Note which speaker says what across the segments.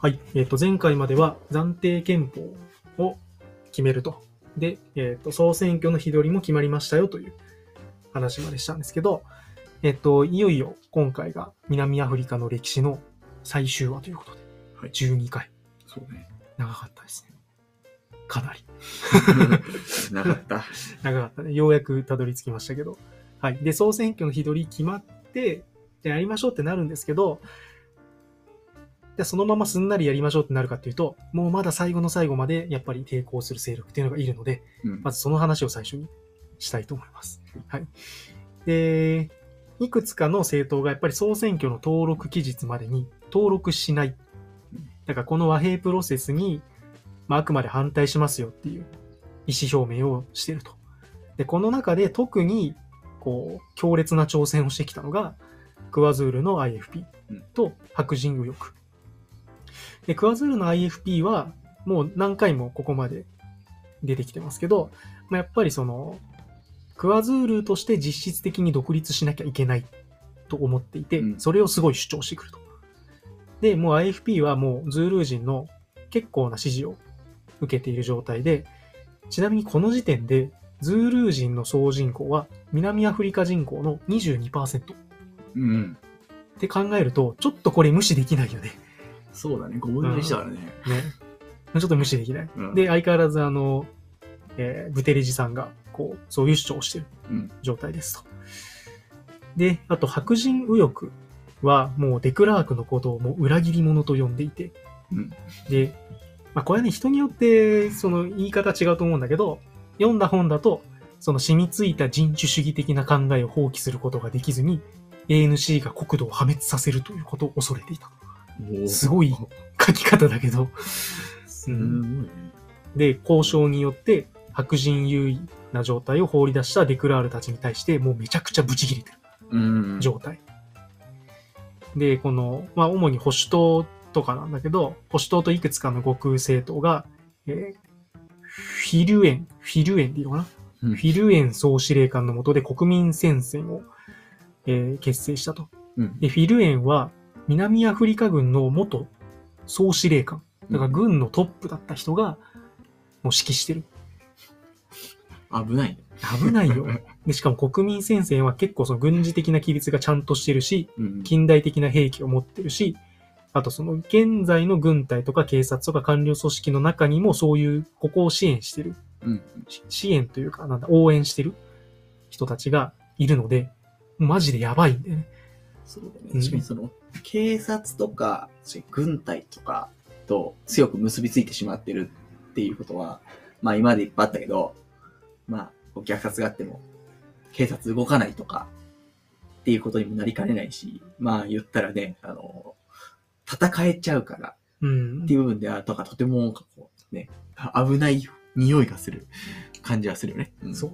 Speaker 1: はい。えっ、と、前回までは暫定憲法を決めると。で、えっ、と、総選挙の日取りも決まりましたよという話までしたんですけど、えっ、と、いよいよ今回が南アフリカの歴史の最終話ということで、
Speaker 2: はい
Speaker 1: 12回。
Speaker 2: そうね。
Speaker 1: 長かったですね。かなり。
Speaker 2: なかった。
Speaker 1: 長かったね。ようやくたどり着きましたけど。はい。で、総選挙の日取り決まって、じゃあやりましょうってなるんですけど、じゃあそのまますんなりやりましょうってなるかっていうと、もうまだ最後の最後までやっぱり抵抗する勢力っていうのがいるので、
Speaker 2: うん
Speaker 1: まずその話を最初にしたいと思います。はい。で、いくつかの政党がやっぱり総選挙の登録期日までに登録しない。だからこの和平プロセスに、まあ、あくまで反対しますよっていう意思表明をしていると。で、この中で特に、こう、強烈な挑戦をしてきたのが、クワズールの IFP と白人右翼。で、クワズールの IFP は、もう何回もここまで出てきてますけど、まあ、やっぱりその、クワズールとして実質的に独立しなきゃいけないと思っていて、
Speaker 2: うん
Speaker 1: それをすごい主張してくると。で、もう IFP はもうズールー人の結構な支持を受けている状態で、ちなみにこの時点で、ズールー人の総人口は南アフリカ人口の22%っ
Speaker 2: うん。
Speaker 1: て考えると、ちょっとこれ無視できないよね。
Speaker 2: そうだね。5分の1だからね。
Speaker 1: ね。ちょっと無視できない。
Speaker 2: うん
Speaker 1: で、相変わらずあの、えーブテレジさんが、こう、そういう主張をしている
Speaker 2: うん。
Speaker 1: 状態ですと。で、あと白人右翼はもうデクラークのことをもう裏切り者と呼んでいて、
Speaker 2: うん。
Speaker 1: で、まあこれはね、人によってその言い方違うと思うんだけど、読んだ本だと、その染みついた人種主義的な考えを放棄することができずに、ANC が国土を破滅させるということを恐れていた。すごい書き方だけど、
Speaker 2: すごいね。
Speaker 1: で、交渉によって白人優位な状態を放り出したデクラールたちに対してもうめちゃくちゃブチ切れてる。
Speaker 2: うん。
Speaker 1: 状態。で、この、まあ、主に保守党とかなんだけど、保守党といくつかの極右政党が、えーフィルエン、フィルエンでいいのかな、
Speaker 2: うん
Speaker 1: フィルエン総司令官の下で国民戦線を、えー結成したと。
Speaker 2: うん。
Speaker 1: で、フィルエンは南アフリカ軍の元総司令官。だから軍のトップだった人が、もう指揮してる。
Speaker 2: 危ないね。
Speaker 1: 危ないよ。で、しかも国民戦線は結構その軍事的な規律がちゃんとしてるし、
Speaker 2: うん。
Speaker 1: 近代的な兵器を持ってるし、あとその現在の軍隊とか警察とか官僚組織の中にもそういう、ここを支援してる、
Speaker 2: うん。
Speaker 1: し支援というか、なんだ、応援してる人たちがいるので、マジでやばいんだよね。
Speaker 2: そうだね。
Speaker 1: うん
Speaker 2: 確かにその、警察とか、軍隊とかと強く結びついてしまってるっていうことは、まあ今までいっぱいあったけど、まあ、虐殺があっても、警察動かないとか、っていうことにもなりかねないし、まあ言ったらね、あの、戦えちゃうから
Speaker 1: うん
Speaker 2: って。いう部分では、とかとても、こうね、危ない匂いがする感じはするよね。うん
Speaker 1: そ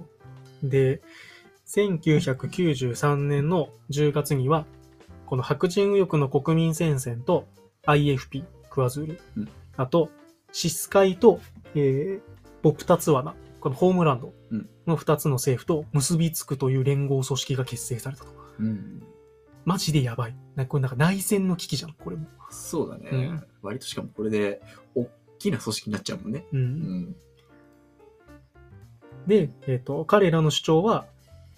Speaker 1: う。で、1993年の10月には、この白人右翼の国民戦線と IFP、クワズール、
Speaker 2: うん
Speaker 1: あと、シスカイと、えー、ボプタツワナ、このホームランドの2つの政府と結びつくという連合組織が結成されたと。
Speaker 2: うん。
Speaker 1: マジでやばい。なこれなんか内戦の危機じゃん、これも。
Speaker 2: そうだね。
Speaker 1: うん
Speaker 2: 割としかもこれで、大きな組織になっちゃうもんね。
Speaker 1: う。
Speaker 2: うんん。
Speaker 1: で、えっ、と、彼らの主張は、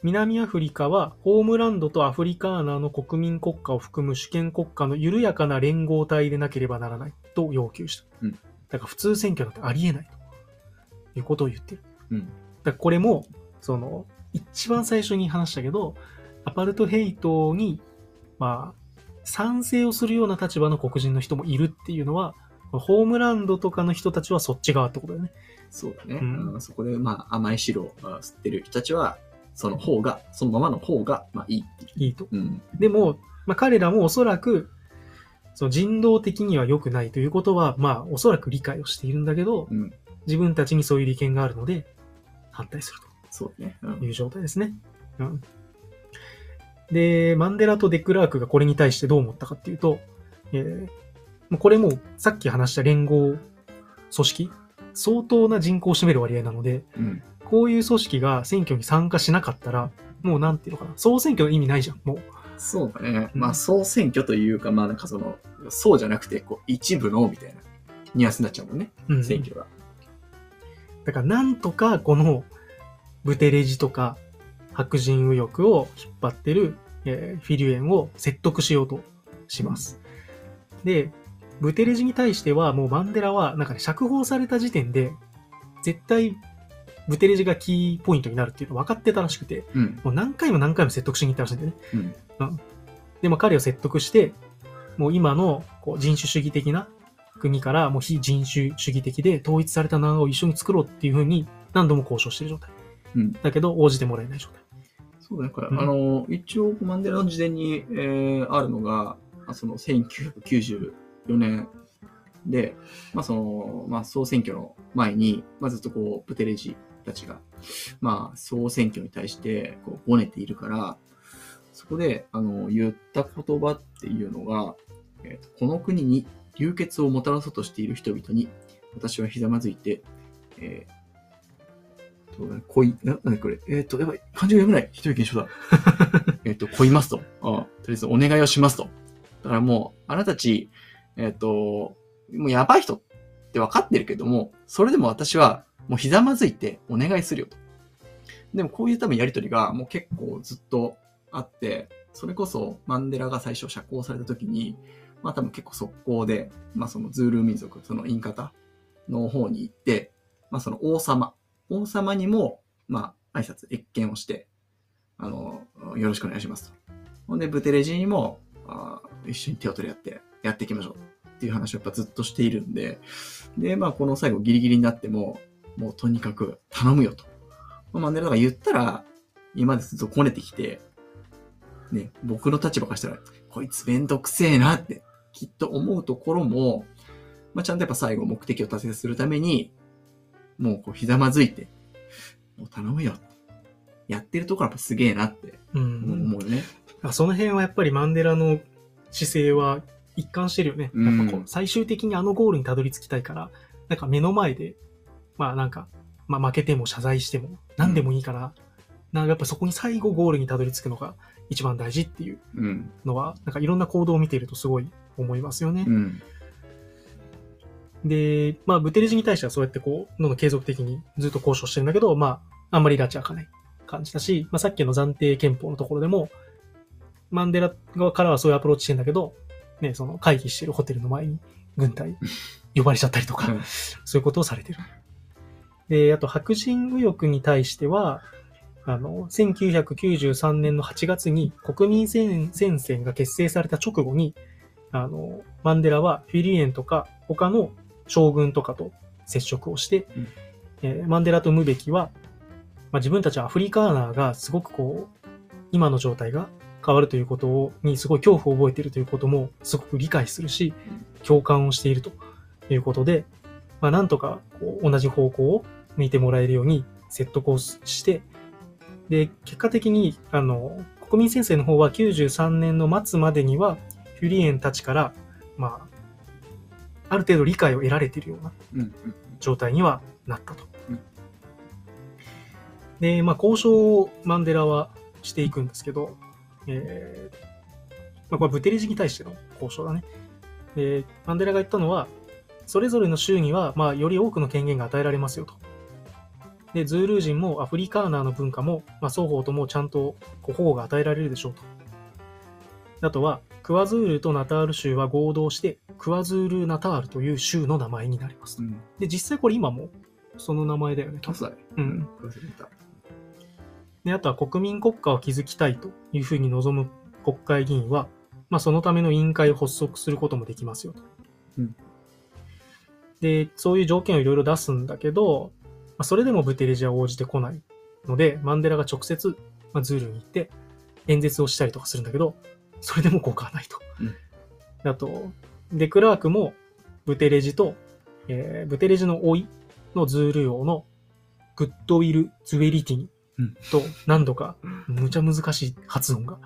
Speaker 1: 南アフリカはホームランドとアフリカーナの国民国家を含む主権国家の緩やかな連合体でなければならないと要求した。
Speaker 2: うん
Speaker 1: だから普通選挙なんてありえないということを言ってる。
Speaker 2: うん。
Speaker 1: だからこれも、その、一番最初に話したけど、アパルトヘイトに、まあ、賛成をするような立場の黒人の人もいるっていうのは、ホームランドとかの人たちはそっち側ってことだよね。
Speaker 2: そうだね。
Speaker 1: うん
Speaker 2: うんそこで、まあ、甘い汁をあ吸ってる人たちは、その方が、そのままの方が、まあ、いいっていう。
Speaker 1: いいと。
Speaker 2: うん。
Speaker 1: でも、まあ、彼らもおそらく、その人道的には良くないということは、まあ、おそらく理解をしているんだけど、
Speaker 2: うん。
Speaker 1: 自分たちにそういう利権があるので、反対する
Speaker 2: そうね。う。
Speaker 1: というん状態ですね。うん。で、マンデラとデクラークがこれに対してどう思ったかっていうと、えーもうこれもうさっき話した連合組織、相当な人口を占める割合なので、
Speaker 2: うん。
Speaker 1: こういう組織が選挙に参加しなかったら、もうなんていうのかな、総選挙の意味ないじゃん、もう。
Speaker 2: そうだね。
Speaker 1: うん
Speaker 2: まあ、総選挙というか、まあなんかその、そうじゃなくて、こう、一部の、みたいな、ニュアンスになっちゃうもんね、
Speaker 1: うん
Speaker 2: 選挙が。
Speaker 1: だからなんとかこのブテレジとか白人右翼を引っ張ってる、えーフィリュエンを説得しようとします。で、ブテレジに対してはもうマンデラはなんかね、釈放された時点で絶対ブテレジがキーポイントになるっていうの分かってたらしくて、
Speaker 2: うん。
Speaker 1: もう何回も何回も説得しに行ったらしいんだよね。
Speaker 2: うん。
Speaker 1: でも彼を説得して、もう今のこう人種主義的な国からもう非人種主義的で統一された南アを一緒に作ろうっていうふうに何度も交渉してる状態。
Speaker 2: うん。
Speaker 1: だけど応じてもらえない状態。
Speaker 2: そうだね。これ、
Speaker 1: うん
Speaker 2: あの、一応、マンデラの事前に、えーあるのが、あその、1994年で、まあ、その、まあ、総選挙の前に、まあ、ずっとこう、ブテレジたちが、まあ、総選挙に対して、こう、ごねているから、そこで、あの、言った言葉っていうのが、えーとこの国に流血をもたらそうとしている人々に、私はひざまずいて、えーと恋、な、なにこれ、えっ、と、やばい、漢字が読めない。一人一緒だ。えっと、恋ますと。あとりあえずお願いをしますと。だからもう、あなたたち、えっ、と、もうやばい人って分かってるけども、それでも私は、もうひざまずいてお願いするよと。でもこういう多分やりとりがもう結構ずっとあって、それこそマンデラが最初釈放された時に、まあ多分結構速攻で、まあそのズールー民族、そのインカタの方に行って、まあその王様、王様にも、まあ挨拶、謁見をして、あの、よろしくお願いしますと。ほんで、ブテレジにも、あ一緒に手を取り合ってやっていきましょうっていう話をやっぱずっとしているんで、で、まあこの最後ギリギリになっても、もうとにかく頼むよと。まあマンデラが言ったら、今までずっとこねてきて、ね、僕の立場からしたら、こいつめんどくせえなって、きっと思うところも、まあちゃんとやっぱ最後目的を達成するために、もうこうひざまずいて、もう頼むよって。やってるところはやっぱすげえなって
Speaker 1: うん。
Speaker 2: 思うよね。
Speaker 1: あその辺はやっぱりマンデラの姿勢は一貫してるよね。
Speaker 2: うん
Speaker 1: やっぱこう最終的にあのゴールにたどり着きたいから、なんか目の前で、まあなんか、まあ負けても謝罪しても何でもいいから、なんかやっぱそこに最後ゴールにたどり着くのが一番大事っていう
Speaker 2: うん。
Speaker 1: のは、なんかいろんな行動を見ているとすごい思いますよね。
Speaker 2: うん。
Speaker 1: で、まあ、ブテレジに対してはそうやってこう、どんどん継続的にずっと交渉してるんだけど、まあ、あんまり拉致開かない感じだし、まあ、さっきの暫定憲法のところでも、マンデラ側からはそういうアプローチしてんだけど、ね、その会議してるホテルの前に軍隊呼ばれちゃったりとか、
Speaker 2: うん
Speaker 1: そういうことをされてる。で、あと白人右翼に対しては、あの、1993年の8月に国民戦戦線が結成された直後に、あの、マンデラはフィリエンとか他の将軍とかと接触をして、
Speaker 2: うん。
Speaker 1: えーマンデラとムベキは、まあ、自分たちはアフリカーナーがすごくこう、今の状態が変わるということをにすごい恐怖を覚えているということもすごく理解するし、共感をしているということで、まあ、なんとかこう同じ方向を向いてもらえるように説得をして、で、結果的に、あの、国民先生の方は93年の末までには、フュリエンたちから、まあ、ある程度理解を得られているような
Speaker 2: うん。うん。
Speaker 1: 状態にはなったと
Speaker 2: うん。
Speaker 1: で、まあ、交渉をマンデラはしていくんですけど、えーまあ、これブテレジに対しての交渉だね。で、マンデラが言ったのは、それぞれの州には、まあ、より多くの権限が与えられますよと。で、ズールー人もアフリカーナーの文化も、まあ、双方ともちゃんとこう保護が与えられるでしょうと。あとは、クワズールとナタール州は合同して、クワズール・ナタールという州の名前になります
Speaker 2: う。ん。
Speaker 1: で、実際これ今もその名前だよね。
Speaker 2: う
Speaker 1: ん。で、あとは国民国家を築きたいというふうに望む国会議員は、まあそのための委員会を発足することもできますよと。
Speaker 2: うん
Speaker 1: で、そういう条件をいろいろ出すんだけど、まあ、それでもブテレジは応じてこないので、マンデラが直接、まあ、ズールに行って演説をしたりとかするんだけど、それでも効果はないと。
Speaker 2: うん
Speaker 1: あと、デクラークもブテレジと、えーブテレジの甥のズール王のグッドウィル・ズウェリティニ
Speaker 2: うん
Speaker 1: と何度か、むちゃ難しい発音が。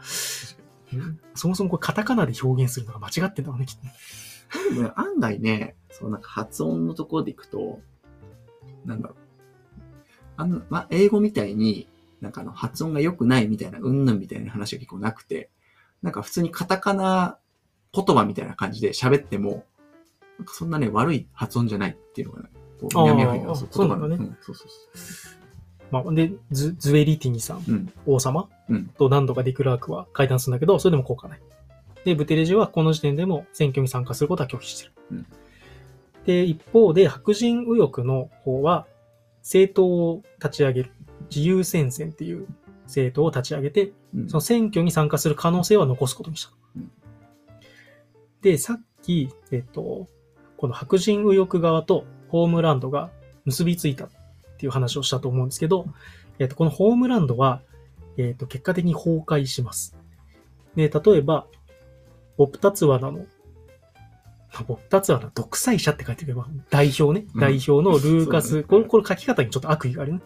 Speaker 1: うんそもそもこれカタカナで表現するのが間違ってんだろうね、きっと
Speaker 2: 案外ね、そのなんか発音のところでいくと、なんだろう。あの、まあ、英語みたいに、なんかあの、発音が良くないみたいな、うんぬんみたいな話が結構なくて、なんか普通にカタカナ言葉みたいな感じで喋っても、なんかそんなね、悪い発音じゃないっていうのがね、こう南アフリカの
Speaker 1: あ
Speaker 2: そう
Speaker 1: そうなん
Speaker 2: そうそうそう。
Speaker 1: まあ、で、ズズエリティニさん、
Speaker 2: うん。
Speaker 1: 王様
Speaker 2: うん
Speaker 1: と何度かデクラークは会談するんだけど、それでも効果ない。で、ブテレジはこの時点でも選挙に参加することは拒否してる。
Speaker 2: うん
Speaker 1: で、一方で白人右翼の方は政党を立ち上げる。自由戦線っていう政党を立ち上げて、
Speaker 2: うん
Speaker 1: その選挙に参加する可能性は残すことにした。
Speaker 2: うん
Speaker 1: で、さっき、えっと、この白人右翼側とホームランドが結びついたっていう話をしたと思うんですけど、えっと、このホームランドは、えっと、結果的に崩壊します。で、例えば、ボプタツワナの、あボプタツワナ独裁者って書いてるけど、代表ね、
Speaker 2: うん
Speaker 1: 代表のルーカス、
Speaker 2: そうだね
Speaker 1: これ、これ書き方にちょっと悪意があるね。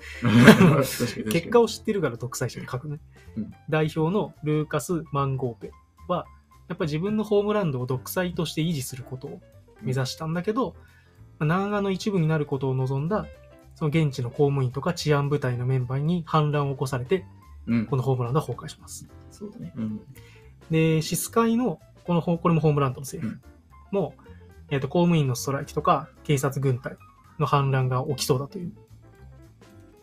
Speaker 1: 結果
Speaker 2: を、
Speaker 1: を知ってるから独裁者で書くね。
Speaker 2: うん
Speaker 1: 代表のルーカス・マンゴーペは、やっぱり自分のホームランドを独裁として維持することを目指したんだけど、まあ南岸の一部になることを望んだ、その現地の公務員とか治安部隊のメンバーに反乱を起こされて、
Speaker 2: うん
Speaker 1: こ。のホームランドは崩壊します。
Speaker 2: そうだね。うん。
Speaker 1: で、シスカイの、このホ、これもホームランドの政府も、えっ、と、公務員のストライキとか、警察軍隊の反乱が起きそうだという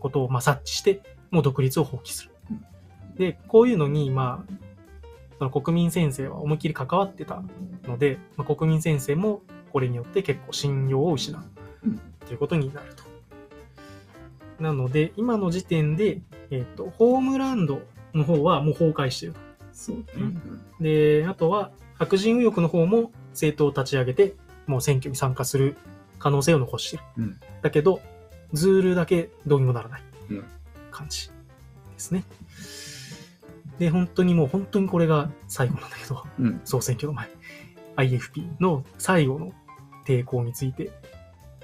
Speaker 1: ことを、まあ、察知して、もう独立を放棄する
Speaker 2: うん。
Speaker 1: で、こういうのに、まあ、その国民先生は思いっきり関わってたので、まあ、国民先生もこれによって結構信用を失う
Speaker 2: うん
Speaker 1: ということになると。なので、今の時点で、えっ、と、ホームランドの方はもう崩壊していると。
Speaker 2: そうだね。
Speaker 1: で、あとは、白人右翼の方も政党を立ち上げて、もう選挙に参加する可能性を残している。
Speaker 2: うん
Speaker 1: だけど、ズールだけどうにもならない
Speaker 2: うん
Speaker 1: 感じですね。で、本当にもう本当にこれが最後なんだけど、
Speaker 2: うん。
Speaker 1: 総選挙の前、IFP の最後の抵抗について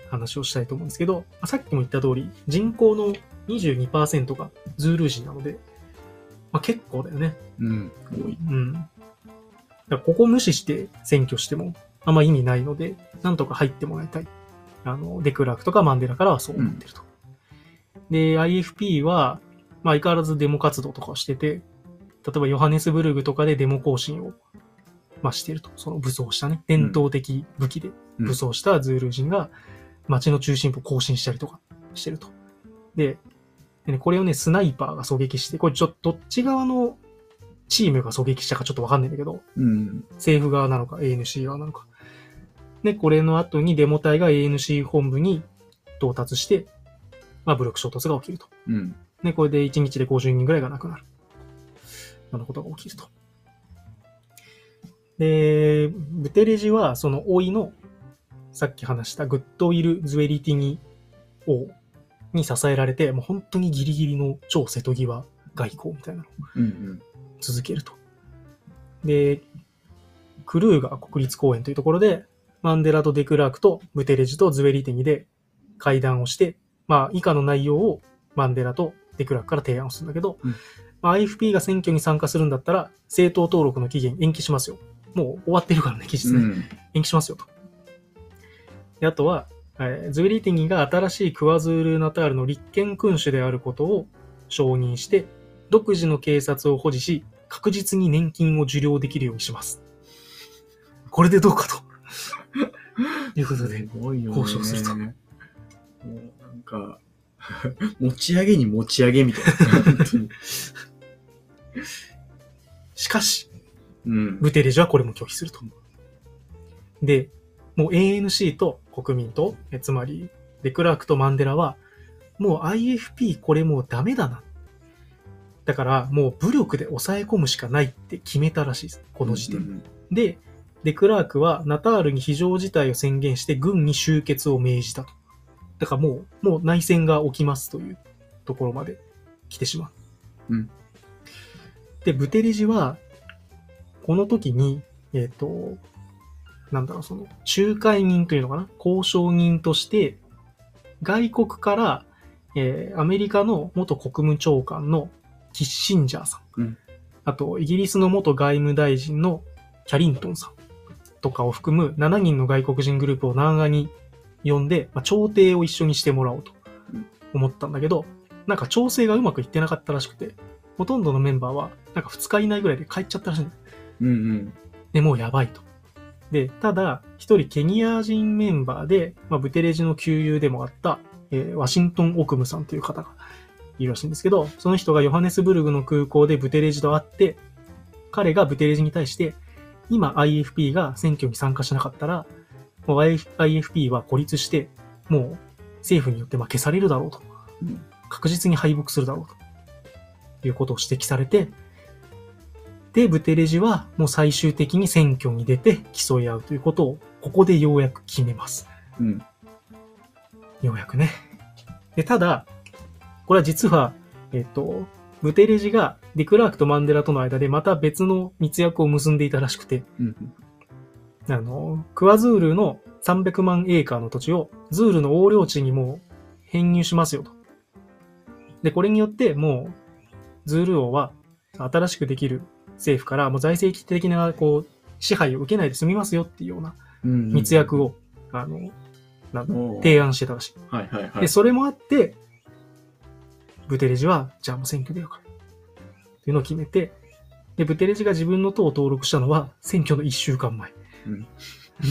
Speaker 1: 話をしたいと思うんですけど、まあさっきも言った通り、人口の22%がズールー人なので、まあ、結構だよね。
Speaker 2: うん。多い。
Speaker 1: うん。だここ無視して選挙してもあんま意味ないので、なんとか入ってもらいたい。あの、デクラークとかマンデラからはそう思ってると。で、IFP は、まあ相変わらずデモ活動とかをしてて、例えばヨハネスブルグとかでデモ行進を、まあしてると。その武装したね、伝統的武器で武装したズールー人が街の中心部を行進したりとかしてると。で、でね、これをね、スナイパーが狙撃して、これちょっとどっち側のチームが狙撃したかちょっとわかんないんだけど、
Speaker 2: うん。
Speaker 1: 政府側なのか ANC 側なのか。で、これの後にデモ隊が ANC 本部に到達して、まあ、武力衝突が起きると。
Speaker 2: うん。
Speaker 1: で、これで1日で50人ぐらいが亡くなる。なることが起きると。で、ブテレジは、その老いの、さっき話したグッドウィル・ズエリティニ王に支えられて、もう本当にギリギリの超瀬戸際外交みたいなのを
Speaker 2: うん。
Speaker 1: 続けると。で、クルーガー国立公園というところで、マンデラとデクラークとブテレジとズベリテニで会談をして、まあ以下の内容をマンデラとデクラークから提案をするんだけど、
Speaker 2: うん
Speaker 1: まあ、IFP が選挙に参加するんだったら、政党登録の期限延期しますよ。もう終わってるからね、期日ね。
Speaker 2: うん。
Speaker 1: 延期しますよと。で、あとは、えーズベリティニが新しいクワズール・ナタールの立憲君主であることを承認して、独自の警察を保持し、確実に年金を受領できるようにします。これでどうかと。いうことで。交渉すると
Speaker 2: もうなんか、持ち上げに持ち上げみたいな。
Speaker 1: しかし、
Speaker 2: うん。
Speaker 1: ブテレジはこれも拒否すると。で、もう ANC と国民と、えつまりデクラークとマンデラは、もう IFP これもうダメだな。だからもう武力で抑え込むしかないって決めたらしいです。この時点で。で、デクラークはナタールに非常事態を宣言して軍に集結を命じたと。だからもう、もう内戦が起きますというところまで来てしまう。
Speaker 2: うん
Speaker 1: で、ブテレジは、この時に、えっ、と、なんだろう、その、仲介人というのかな？交渉人として、外国から、えーアメリカの元国務長官のキッシンジャーさん、
Speaker 2: うん。
Speaker 1: あと、イギリスの元外務大臣のキャリントンさん。とかを含む7人の外国人グループを南アに呼んで、まあ、調停を一緒にしてもらおうと
Speaker 2: うん。
Speaker 1: 思ったんだけど、なんか調整がうまくいってなかったらしくて、ほとんどのメンバーは、なんか2日以内ぐらいで帰っちゃったらしい。んだよ
Speaker 2: うんうん。
Speaker 1: で、もうやばいと。で、ただ、一人ケニア人メンバーで、まあ、ブテレジの旧友でもあった、えーワシントン・オクムさんという方がいるらしいんですけど、その人がヨハネスブルグの空港でブテレジと会って、彼がブテレジに対して、今 IFP が選挙に参加しなかったら、もう IF IFP は孤立して、もう政府によってまあ消されるだろうと。
Speaker 2: うん
Speaker 1: 確実に敗北するだろうと。いうことを指摘されて、で、ブテレジはもう最終的に選挙に出て競い合うということを、ここでようやく決めます。
Speaker 2: うん。
Speaker 1: ようやくね。で、ただ、これは実は、えっと、ブテレジがデクラークとマンデラとの間でまた別の密約を結んでいたらしくて、
Speaker 2: うん。
Speaker 1: あの、クワズールの300万エーカーの土地をズールの横領地にもう編入しますよと。で、これによってもう、ズール王は新しくできる政府からもう財政的なこう支配を受けないで済みますよっていうような
Speaker 2: うん。
Speaker 1: 密約を、あの、なんだ
Speaker 2: おー
Speaker 1: 提案してたらしい。
Speaker 2: はいはいはい。
Speaker 1: で、それもあって、ブテレジは、じゃあもう選挙出ようか。っていうのを決めて、で、ブテレジが自分の党を登録したのは、選挙の1週間前。
Speaker 2: うん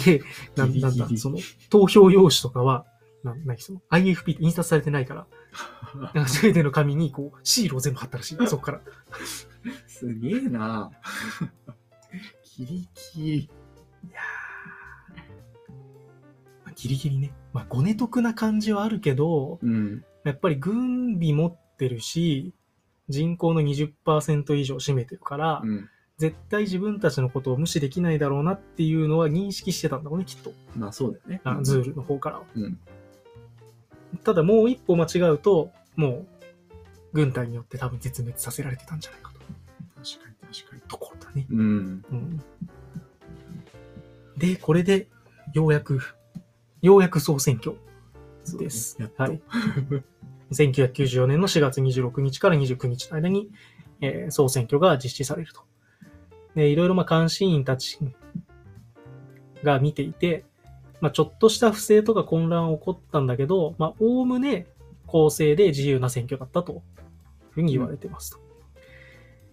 Speaker 1: で、ななんだ、その、投票用紙とかは、なんなんかその、IFP って印刷されてないから、なんか全ての紙に、こう、シールを全部貼ったらしい。そこから。
Speaker 2: すげえなギリギリ。
Speaker 1: いやーまあギリギリね。まあ、ごね得な感じはあるけど、
Speaker 2: うん。
Speaker 1: やっぱり軍備持ってるし、人口の20%以上占めてるから、
Speaker 2: うん。
Speaker 1: 絶対自分たちのことを無視できないだろうなっていうのは認識してたんだろうね、きっと。
Speaker 2: まあそうだよね。
Speaker 1: あズールの方からは。
Speaker 2: うん。
Speaker 1: ただもう一歩間違うと、もう、軍隊によって多分絶滅させられてたんじゃないかと。
Speaker 2: 確かに確かに。
Speaker 1: ところだね。
Speaker 2: うん。
Speaker 1: うん。で、これで、ようやく、ようやく総選挙です。
Speaker 2: やっと。
Speaker 1: はい。1994年の4月26日から29日の間に、えー総選挙が実施されると。で、いろいろまあ監視員たちが見ていて、まあちょっとした不正とか混乱は起こったんだけど、まあおおむね公正で自由な選挙だったというふうに言われてますと。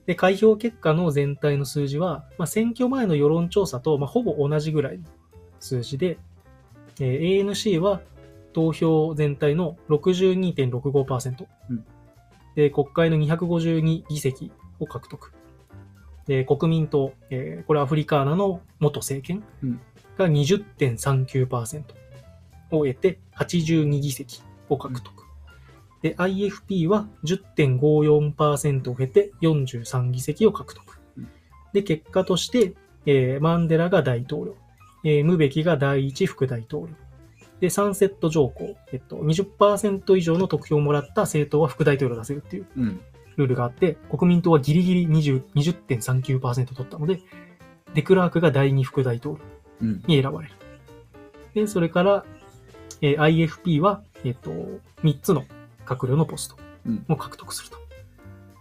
Speaker 1: で、開票結果の全体の数字は、まあ選挙前の世論調査とまあほぼ同じぐらいの数字で、えー ANC は投票全体の62.65%。
Speaker 2: うん
Speaker 1: で、国会の252議席を獲得。で、国民党、えーこれアフリカーナの元政権
Speaker 2: うん
Speaker 1: が20.39%を得て82議席を獲得。で、IFP は10.54%を経て43議席を獲得
Speaker 2: うん。
Speaker 1: で、結果として、えーマンデラが大統領、えームベキが第一副大統領。で、サンセット条項、えっと、20%以上の得票をもらった政党は副大統領を出せるっていう
Speaker 2: うん。
Speaker 1: ルールがあって、国民党はギリギリ20 20.39%取ったので、デクラークが第二副大統領
Speaker 2: うん。
Speaker 1: に選ばれる。で、それから、えー IFP は、えっと、3つの閣僚のポスト
Speaker 2: うん
Speaker 1: を獲得すると。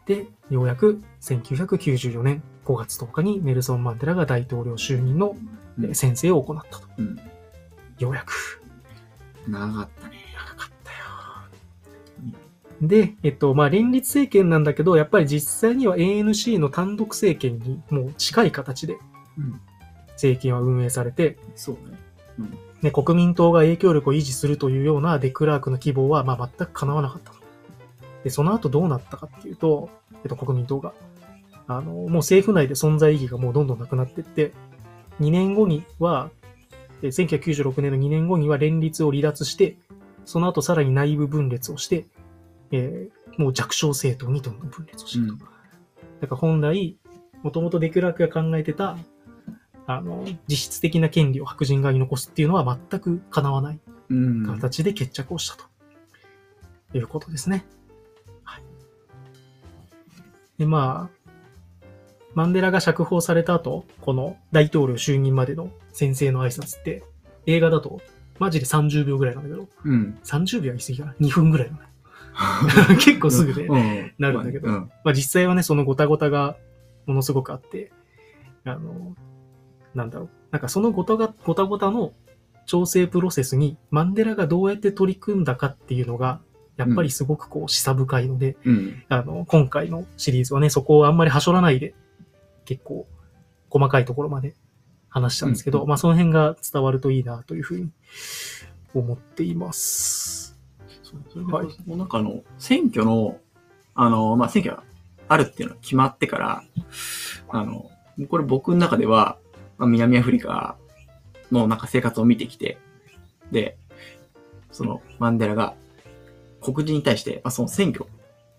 Speaker 1: で、ようやく1994年5月10日にネルソン・マンデラが大統領就任のえー宣誓を行ったと。
Speaker 2: うん。
Speaker 1: ようやく。
Speaker 2: 長かったね。
Speaker 1: 長かったよ。で、えっと、まあ、連立政権なんだけど、やっぱり実際には ANC の単独政権にもう近い形で
Speaker 2: うん。
Speaker 1: 政権は運営されて、
Speaker 2: そうね。
Speaker 1: ね、国民党が影響力を維持するというようなデクラークの希望は、まあ、全く叶わなかったと。で、その後どうなったかっていうと、えっと、国民党が、あの、もう政府内で存在意義がもうどんどんなくなっていって、2年後には、え1996年の2年後には連立を離脱して、その後さらに内部分裂をして、えーもう弱小政党にどんどん分裂をしていくと。だから本来、もともとデクラークが考えてた、あの、実質的な権利を白人側に残すっていうのは全く叶わない
Speaker 2: うん。
Speaker 1: 形で決着をしたと。いうことですね。はい。で、まあ、マンデラが釈放された後、この大統領就任までの先生の挨拶って、映画だと、マジで30秒ぐらいなんだけど、
Speaker 2: うん。
Speaker 1: 30秒は言い過ぎかな ?2 分ぐらいなのね。結構すぐで、
Speaker 2: うん
Speaker 1: なるんだけど
Speaker 2: うん。
Speaker 1: まあ実際はね、そのごたごたがものすごくあって、あの、なんだろう。なんかそのごたが、ごたごたの調整プロセスにマンデラがどうやって取り組んだかっていうのが、やっぱりすごくこう示唆深いので、
Speaker 2: うん。
Speaker 1: あの、今回のシリーズはね、そこをあんまりはしょらないで、結構細かいところまで話したんですけど、
Speaker 2: うん
Speaker 1: まあその辺が伝わるといいなというふうに思っています。
Speaker 2: そうそ
Speaker 1: はい。
Speaker 2: もうなんかあの、選挙の、あの、まあ、選挙があるっていうのが決まってから、あの、これ僕の中では、まあ、南アフリカのなんか生活を見てきて、で、そのマンデラが黒人に対して、まあ、その選挙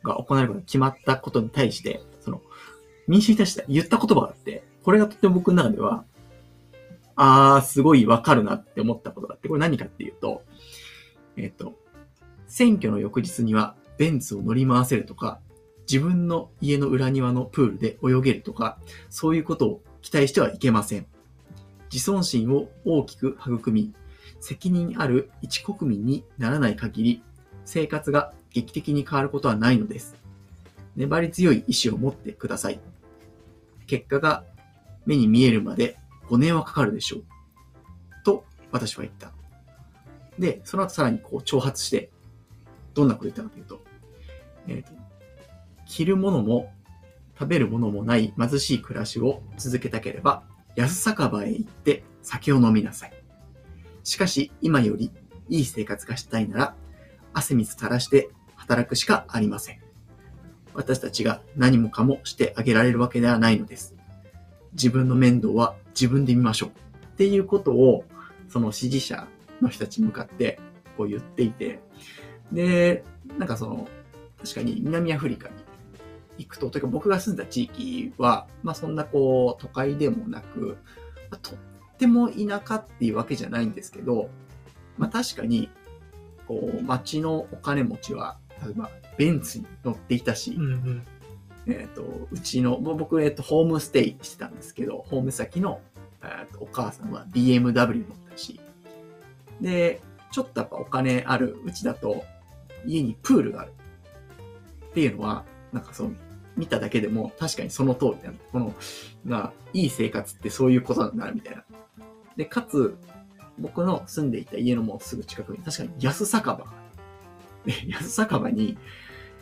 Speaker 2: が行われることが決まったことに対して、民主に対して言った言葉があって、これがとっても僕の中では、あー、すごいわかるなって思ったことがあって、これ何かっていうと、えっ、と、選挙の翌日にはベンツを乗り回せるとか、自分の家の裏庭のプールで泳げるとか、そういうことを期待してはいけません。自尊心を大きく育み、責任ある一国民にならない限り、生活が劇的に変わることはないのです。粘り強い意志を持ってください。結果が目に見えるまで5年はかかるでしょう。と私は言った。で、その後さらにこう挑発して、どんなこと言ったかというと、えっ、と、着るものも食べるものもない貧しい暮らしを続けたければ、安酒場へ行って酒を飲みなさい。しかし、今よりいい生活がしたいなら、汗水垂らして働くしかありません。私たちが何もかもしてあげられるわけではないのです。自分の面倒は自分で見ましょう。っていうことを、その支持者の人たちに向かってこう言っていて、で、なんかその、確かに南アフリカに行くと、というか僕が住んだ地域は、まあそんなこう都会でもなく、まあとっても田舎っていうわけじゃないんですけど、まあ確かに、こう町のお金持ちは、例えばベンツに乗っていたし、
Speaker 1: うんうん。
Speaker 2: えっ、と、うちの、僕、えっ、と、ホームステイしてたんですけど、ホーム先の、えーとお母さんは BMW 乗ったし、で、ちょっとやっぱお金あるうちだと、家にプールがある。っていうのは、なんかそう、見ただけでも確かにその通りだな。この、が、いい生活ってそういうことなんだな、みたいな。で、かつ、僕の住んでいた家のもうすぐ近くに、確かに安酒場があ 安酒場に、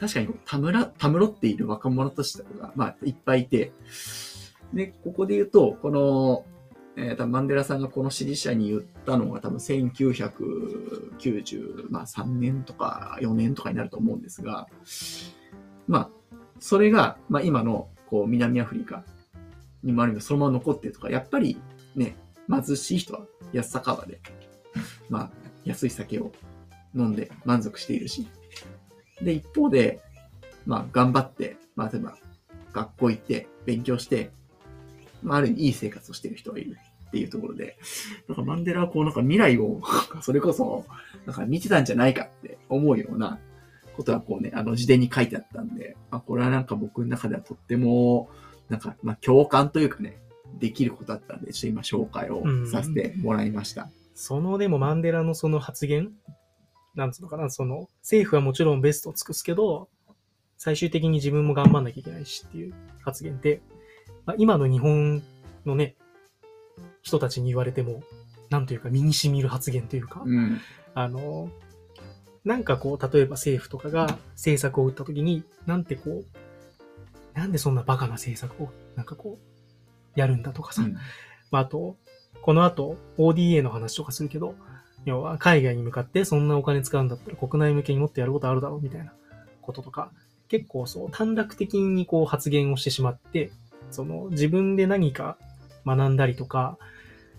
Speaker 2: 確かにたむら、たむろっている若者たちとかが、まあ、いっぱいいて、で、ここで言うと、この、えー、多分マンデラさんがこの支持者に言ったのが多分1993年とか4年とかになると思うんですが、まあ、それが、まあ今の、こう、南アフリカにもある意味そのまま残ってるとか、やっぱりね、貧しい人は安酒場で、まあ、安い酒を飲んで満足しているし、で、一方で、まあ、頑張って、まあ、例えば、学校行って、勉強して、まあ、ある意味いい生活をしている人がいるっていうところで、なんかマンデラはこう、なんか未来を、それこそ、なんか見てたんじゃないかって思うようなことはこうね、あの、自伝に書いてあったんで、まあ、これはなんか僕の中ではとっても、なんか、まあ、共感というかね、できることだったんで、ちょっと今紹介をさせてもらいました。
Speaker 1: そのでもマンデラのその発言、なんつうのかな、その政府はもちろんベストを尽くすけど、最終的に自分も頑張んなきゃいけないしっていう発言で、まあ、今の日本のね、人たちに言われても、なんというか身に染みる発言というか、
Speaker 2: うん。
Speaker 1: あの、なんかこう、例えば政府とかが政策を打ったときに、なんてこう、なんでそんなバカな政策を、なんかこう、やるんだとかさ、
Speaker 2: うん
Speaker 1: まあ、あと、この後、ODA の話とかするけど、要は海外に向かってそんなお金使うんだったら国内向けにもっとやることあるだろうみたいなこととか、結構そう短絡的にこう発言をしてしまって、その自分で何か学んだりとか、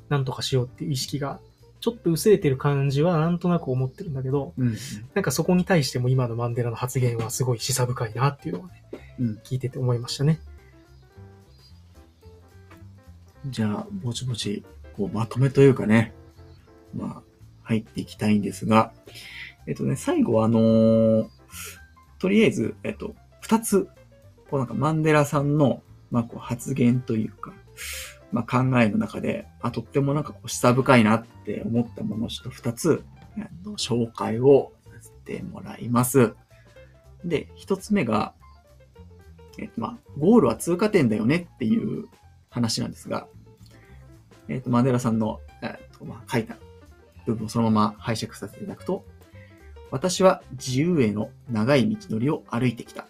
Speaker 1: なんとかしようっていう意識がちょっと薄れてる感じはなんとなく思ってるんだけど、
Speaker 2: うん。
Speaker 1: なんかそこに対しても今のマンデラの発言はすごい示唆深いなっていうのはね、
Speaker 2: うん
Speaker 1: 聞いてて思いましたね。
Speaker 2: じゃあ、ぼちぼち、こう、まとめというかね、まあ、入っていきたいんですが、えっとね、最後はあのーとりあえず、えっと、二つ、こうなんかマンデラさんの、まあ、こう発言というか、まあ、考えの中で、あ、とってもなんかこう、示唆深いなって思ったものをちょっと二つ、紹介をさせてもらいます。で、一つ目が、えっと、まあ、ゴールは通過点だよねっていう話なんですが、えっ、と、マンデラさんの、えっ、と、まあ、書いた部分をそのまま拝借させていただくと、私は自由への長い道のりを歩いてきた。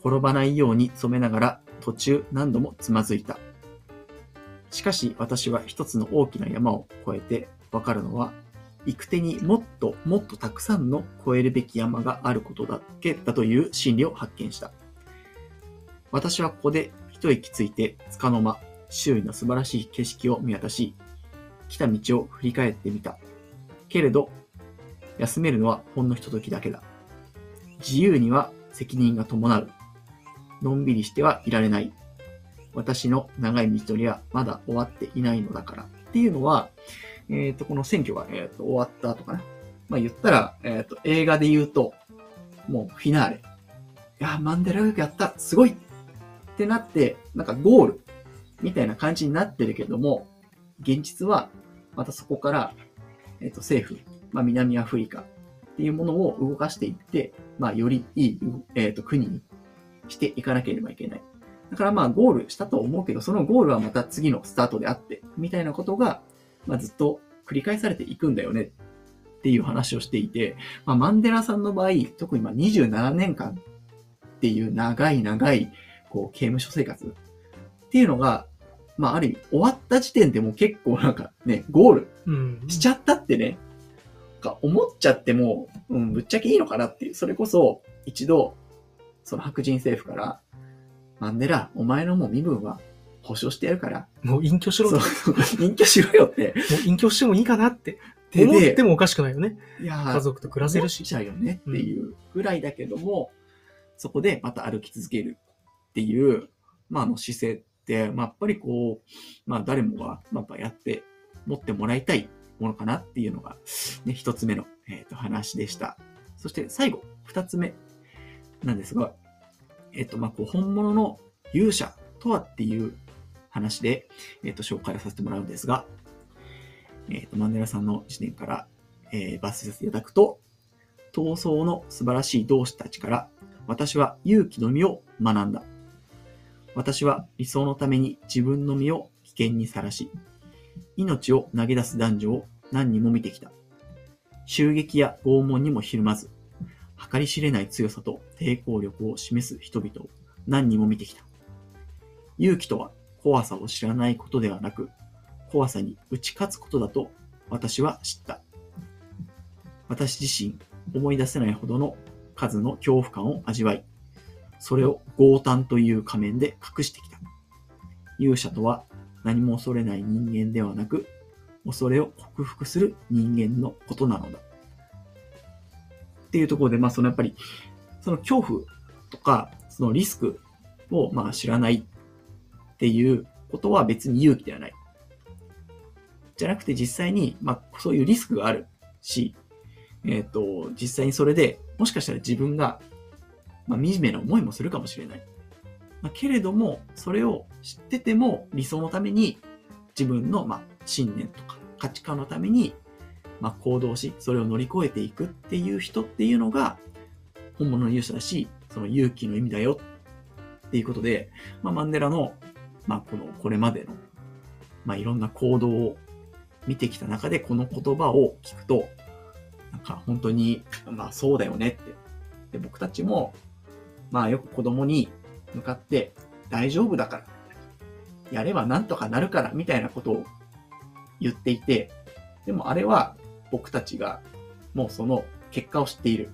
Speaker 2: 転ばないように染めながら途中何度もつまずいた。しかし私は一つの大きな山を越えてわかるのは、行く手にもっともっとたくさんの越えるべき山があることだけだという真理を発見した。私はここで一息ついて束の間、周囲の素晴らしい景色を見渡し、来た道を振り返ってみた。けれど、休めるのはほんのひとときだけだ。自由には責任が伴う。のんびりしてはいられない。私の長い道のりはまだ終わっていないのだから。っていうのは、えっ、と、この選挙が、えーと終わった後かな。まあ言ったら、えっ、と、映画で言うと、もうフィナーレ。いや、マンデラよくやったすごいってなって、なんかゴールみたいな感じになってるけども、現実は、またそこから、えっ、と、政府、まあ南アフリカっていうものを動かしていって、まあよりいい、えっ、と、国にしていかなければいけない。だからまあゴールしたと思うけど、そのゴールはまた次のスタートであって、みたいなことが、まあずっと繰り返されていくんだよねっていう話をしていて、まあマンデラさんの場合、特にまあ27年間っていう長い長い、こう刑務所生活っていうのが、まあある意味終わった時点でもう結構なんかね、ゴール
Speaker 1: うん。
Speaker 2: しちゃったってね、か思っちゃっても、うん、ぶっちゃけいいのかなっていう、それこそ一度、その白人政府から、マンデラ、お前のもう身分は保証してやるから、
Speaker 1: もう隠居しろと。
Speaker 2: そう
Speaker 1: も
Speaker 2: 隠居しろよって。
Speaker 1: う隠居してもいいかなって
Speaker 2: で
Speaker 1: 思ってもおかしくないよね。
Speaker 2: いやー
Speaker 1: 家族と暮らせるし。
Speaker 2: ちゃうよねっていうぐらいだけども、そこでまた歩き続けるっていう、まあ、あの姿勢まあ、やっぱりこう、まあ、誰もが、まあ、やって、持ってもらいたいものかなっていうのが、ね、一つ目の、えーと話でした。そして最後、二つ目なんですが、えっ、と、まあ、こう、本物の勇者とはっていう話で、えっ、と、紹介をさせてもらうんですが、えっ、と、マンデラさんの視点から、えー抜粋させていただくと、闘争の素晴らしい同志たちから、私は勇気の実を学んだ。私は理想のために自分の身を危険にさらし、命を投げ出す男女を何人も見てきた。襲撃や拷問にもひるまず、計り知れない強さと抵抗力を示す人々を何人も見てきた。勇気とは怖さを知らないことではなく、怖さに打ち勝つことだと私は知った。私自身思い出せないほどの数の恐怖感を味わい、それを強胆という仮面で隠してきた。勇者とは何も恐れない人間ではなく、恐れを克服する人間のことなのだ。っていうところで、まあそのやっぱり、その恐怖とか、そのリスクをまあ知らないっていうことは別に勇気ではない。じゃなくて実際に、まあそういうリスクがあるし、えっ、と、実際にそれで、もしかしたら自分が、まあ、惨めな思いもするかもしれない。まあ、けれども、それを知ってても、理想のために、自分の、まあ、信念とか価値観のために、まあ、行動し、それを乗り越えていくっていう人っていうのが、本物の勇者だし、その勇気の意味だよっていうことで、まあ、マンデラの、まあ、この、これまでの、まあ、いろんな行動を見てきた中で、この言葉を聞くと、なんか本当に、まあそうだよねって。で、僕たちも、まあよく子供に向かって、大丈夫だから、やればなんとかなるから、みたいなことを言っていて、でもあれは僕たちがもうその結果を知っている。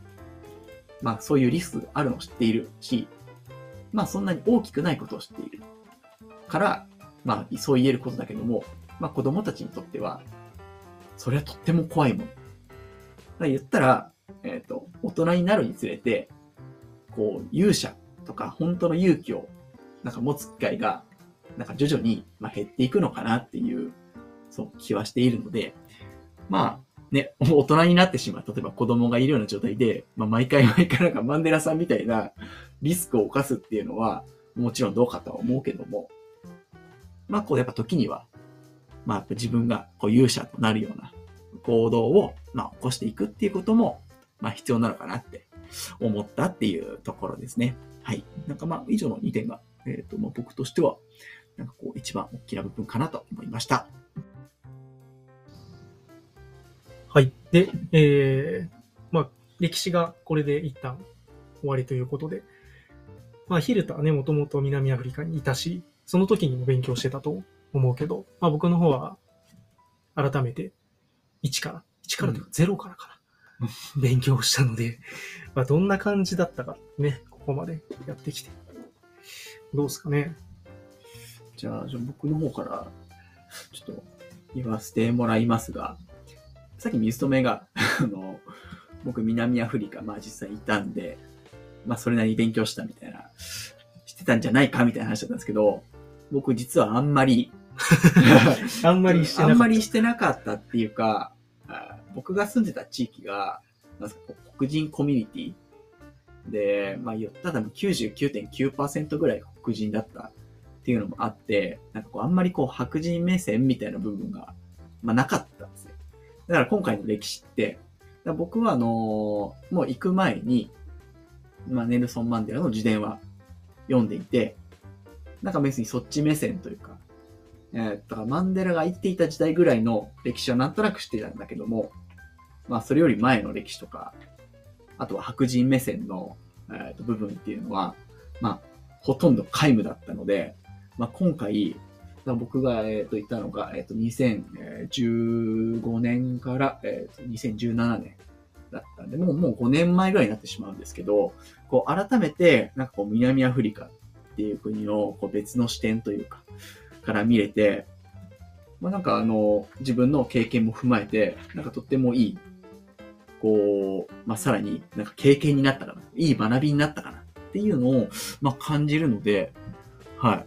Speaker 2: まあそういうリスクがあるのを知っているし、まあそんなに大きくないことを知っている。から、まあそう言えることだけども、まあ子供たちにとっては、それはとっても怖いもの。だから言ったら、えっ、と、大人になるにつれて、こう、勇者とか本当の勇気を、なんか持つ機会が、なんか徐々に、まあ、減っていくのかなっていう、そう、気はしているので、まあ、ね、大人になってしまう。例えば子供がいるような状態で、まあ、毎回毎回なんかマンデラさんみたいな リスクを犯すっていうのは、もちろんどうかとは思うけども、まあ、こう、やっぱ時には、まあ、自分がこう勇者となるような行動を、まあ、起こしていくっていうことも、まあ、必要なのかなって思ったっていうところですね。はい。なんかまあ、以上の2点が、えっ、と、まあ、僕としては、なんかこう、一番大きな部分かなと思いました。
Speaker 1: はい。で、えー、まあ、歴史がこれで一旦終わりということで、まあ、ヒルタはね、もともと南アフリカにいたし、その時にも勉強してたと思うけど、まあ僕の方は改めて1から、1からというか0からかな、勉強したので、まあどんな感じだったかね、ここまでやってきて。どうですかね。
Speaker 2: じゃあ、じゃあ僕の方から、ちょっと言わせてもらいますが、さっき水止が、あの、僕南アフリカ、まあ実際いたんで、まあそれなりに勉強したみたいな、してたんじゃないかみたいな話だったんですけど、僕実はあんまり、
Speaker 1: あんまりしてなかった。
Speaker 2: あんまりしてなかったっていうか、あ僕が住んでた地域が、なんすか黒人コミュニティで、まあ言ったら99.9%ぐらい黒人だったっていうのもあって、なんかこうあんまりこう白人目線みたいな部分が、まあなかったんですね。だから今回の歴史って、僕はあのーもう行く前に、まあネルソン・マンデラの自伝は読んでいて、なんか別にそっち目線というか、えー、だからマンデラが生きていた時代ぐらいの歴史はなんとなく知ってたんだけども、まあそれより前の歴史とか、あとは白人目線の、えーと部分っていうのは、まあほとんど皆無だったので、まあ今回、僕が、えー、と言ったのが、えー、と2015年から、えー、と2017年だったんで、もうもう5年前ぐらいになってしまうんですけど、こう改めて、なんかこう南アフリカっていう国のこう別の視点というか、から見れて、まあ、なんかあの、自分の経験も踏まえて、なんかとってもいい、こう、まあ、さらになんか経験になったかな、いい学びになったかなっていうのを、まあ、感じるので、はい。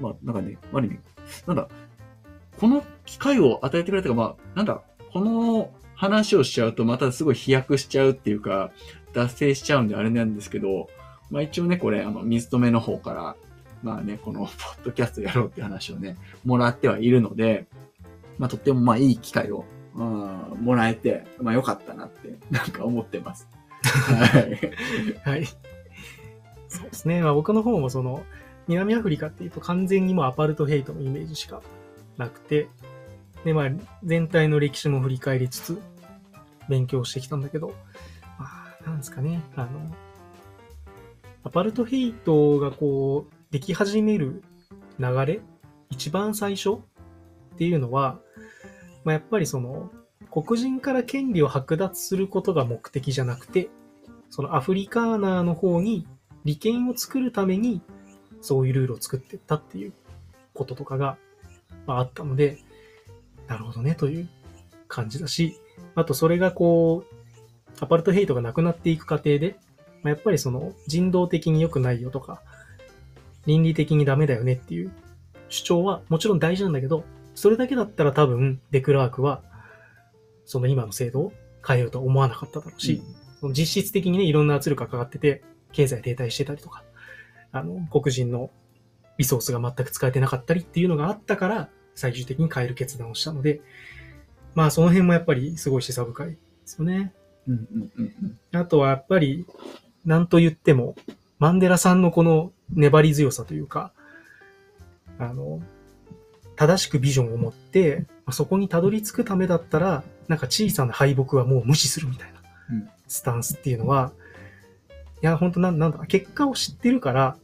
Speaker 2: まあ、なんかね、ある意味、なんだ、この機会を与えてくれたか、まあ、なんだ、この話をしちゃうとまたすごい飛躍しちゃうっていうか、脱線しちゃうんであれなんですけど、まあ一応ね、これ、あの、水止めの方から、まあね、このポッドキャストやろうって話をね、もらってはいるので、まあとってもまあいい機会を、うん、もらえて、まあ良かったなって、なんか思ってます。はい。
Speaker 1: はい。そうですね。まあ僕の方もその、南アフリカっていうと完全にもうアパルトヘイトのイメージしかなくて、で、まあ全体の歴史も振り返りつつ勉強してきたんだけど、まあ、なんですかね。あの、アパルトヘイトがこう、でき始める流れ、一番最初っていうのは、まあやっぱりその、黒人から権利を剥奪することが目的じゃなくて、そのアフリカーナーの方に利権を作るために、そういうルールを作ってったっていうこととかが、まあ、あったので、なるほどねという感じだし、あとそれがこう、アパルトヘイトがなくなっていく過程で、まあ、やっぱりその人道的に良くないよとか、倫理的にダメだよねっていう主張はもちろん大事なんだけど、それだけだったら多分デクラークは、その今の制度を変えようとは思わなかっただろうし、その実質的にね、いろんな圧力がかかってて、経済停滞してたりとか、あの、黒人のリソースが全く使えてなかったりっていうのがあったから、最終的に変える決断をしたので、まあその辺もやっぱりすごい示唆深いですよね。
Speaker 2: うんうんうんうん。
Speaker 1: あとはやっぱり、なんと言っても、マンデラさんのこの粘り強さというか、あの、正しくビジョンを持って、まあそこにたどり着くためだったら、なんか小さな敗北はもう無視するみたいな
Speaker 2: うん。
Speaker 1: スタンスっていうのは、いや、本当なんなんだ、結果を知ってるから、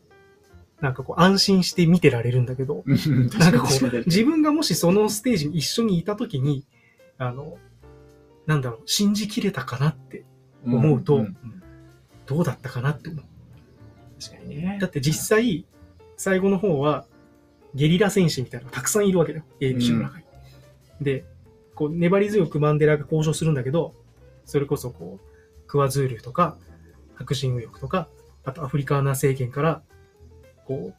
Speaker 1: なんかこう安心して見てられるんだけど、
Speaker 2: うん。
Speaker 1: なんかこう、自分がもしそのステージに一緒にいたときに、あの、なんだろう、信じきれたかなって、思うとどうだったかなって思う。
Speaker 2: 確かにね。
Speaker 1: だって実際、最後の方は、ゲリラ戦士みたいなのがたくさんいるわけだよ。ABC の中に。で、こう、粘り強くマンデラが交渉するんだけど、それこそこう、クワズールとか、白人右翼とか、あとアフリカーナ政権から、こ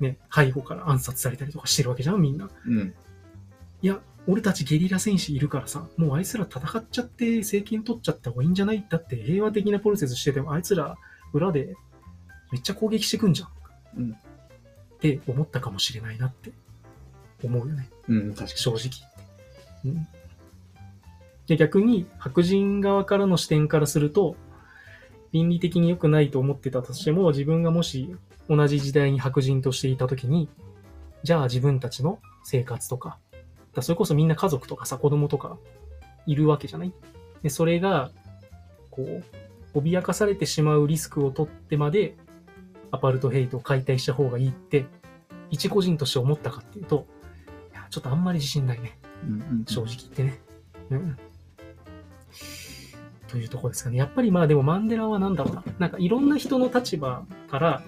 Speaker 1: う、ね、背後から暗殺されたりとかしてるわけじゃん、みんな。
Speaker 2: うん。
Speaker 1: いや、俺たちゲリラ戦士いるからさ、もうあいつら戦っちゃって政権取っちゃった方がいいんじゃない？だって平和的なプロセスしててもあいつら裏でめっちゃ攻撃してくんじゃん。
Speaker 2: うん
Speaker 1: って思ったかもしれないなって思うよね。
Speaker 2: うん、確かに。
Speaker 1: 正直。うん、で逆に白人側からの視点からすると倫理的に良くないと思ってたとしても自分がもし同じ時代に白人としていた時にじゃあ自分たちの生活とかだそれこそみんな家族とかさ子供とかいるわけじゃない？でそれがこう脅かされてしまうリスクを取ってまでアパルトヘイトを解体した方がいいって一個人として思ったかっていうとちょっとあんまり自信ないね。
Speaker 2: うんうん
Speaker 1: 正直言ってね。うん。というところですかね。やっぱりまあでもマンデラはなんだろうな。なんかいろんな人の立場から、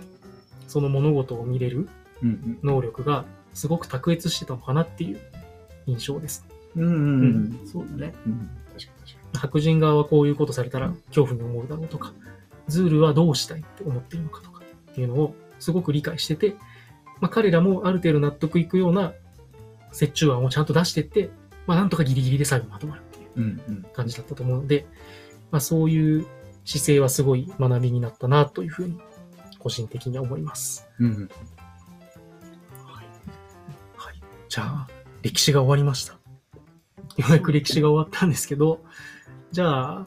Speaker 1: その物事を見れる
Speaker 2: うん
Speaker 1: 能力がすごく卓越してたのかなっていう印象です。
Speaker 2: うん。うんうんうん。そうだね。うん。確かに確か
Speaker 1: 白人側はこういうことされたら恐怖に思うだろうとか、ズールはどうしたいって思っているのかとかっていうのをすごく理解してて、まあ彼らもある程度納得いくような折衷案をちゃんと出してって、まあなんとかギリギリで最後まとまるっていう。感じだったと思うので、まあそういう姿勢はすごい学びになったなというふうに個人的には思います。
Speaker 2: うんうん。
Speaker 1: はい。はい。じゃあ、歴史が終わりました。ようやく歴史が終わったんですけど、じゃあ、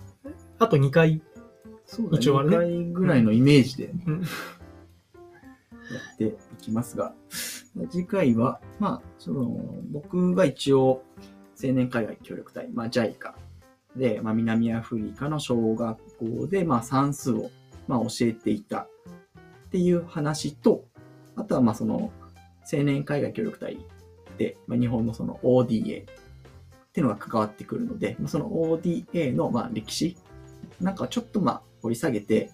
Speaker 1: あと2回、
Speaker 2: そうだね。
Speaker 1: 一応あれね
Speaker 2: 2回ぐらいのイメージで
Speaker 1: うん、
Speaker 2: やっていきますが、次回は、まあ、その、僕が一応、青年海外協力隊、まあ、JICA で、まあ、南アフリカの小学校で、まあ、算数を、まあ、教えていたっていう話と、あとは、まあ、その、青年海外協力隊で、まあ、日本のその ODA っていうのが関わってくるので、まその ODA の、まあ、歴史なんかちょっと、まあ、掘り下げて、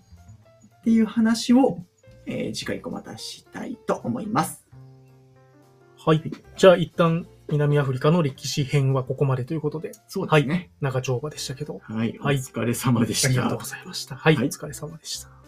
Speaker 2: っていう話を、えー次回以降またしたいと思います。
Speaker 1: はい。じゃあ一旦南アフリカの歴史編はここまでということで、
Speaker 2: そう
Speaker 1: ですね。長丁場でしたけど、
Speaker 2: はい。
Speaker 1: はい
Speaker 2: お疲れ様でした。
Speaker 1: ありがとうございました。はい。
Speaker 2: はい
Speaker 1: お疲れ様でした。